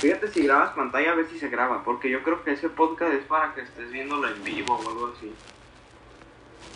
Fíjate si grabas pantalla a ver si se graba, porque yo creo que ese podcast es para que estés viéndolo en vivo o algo así.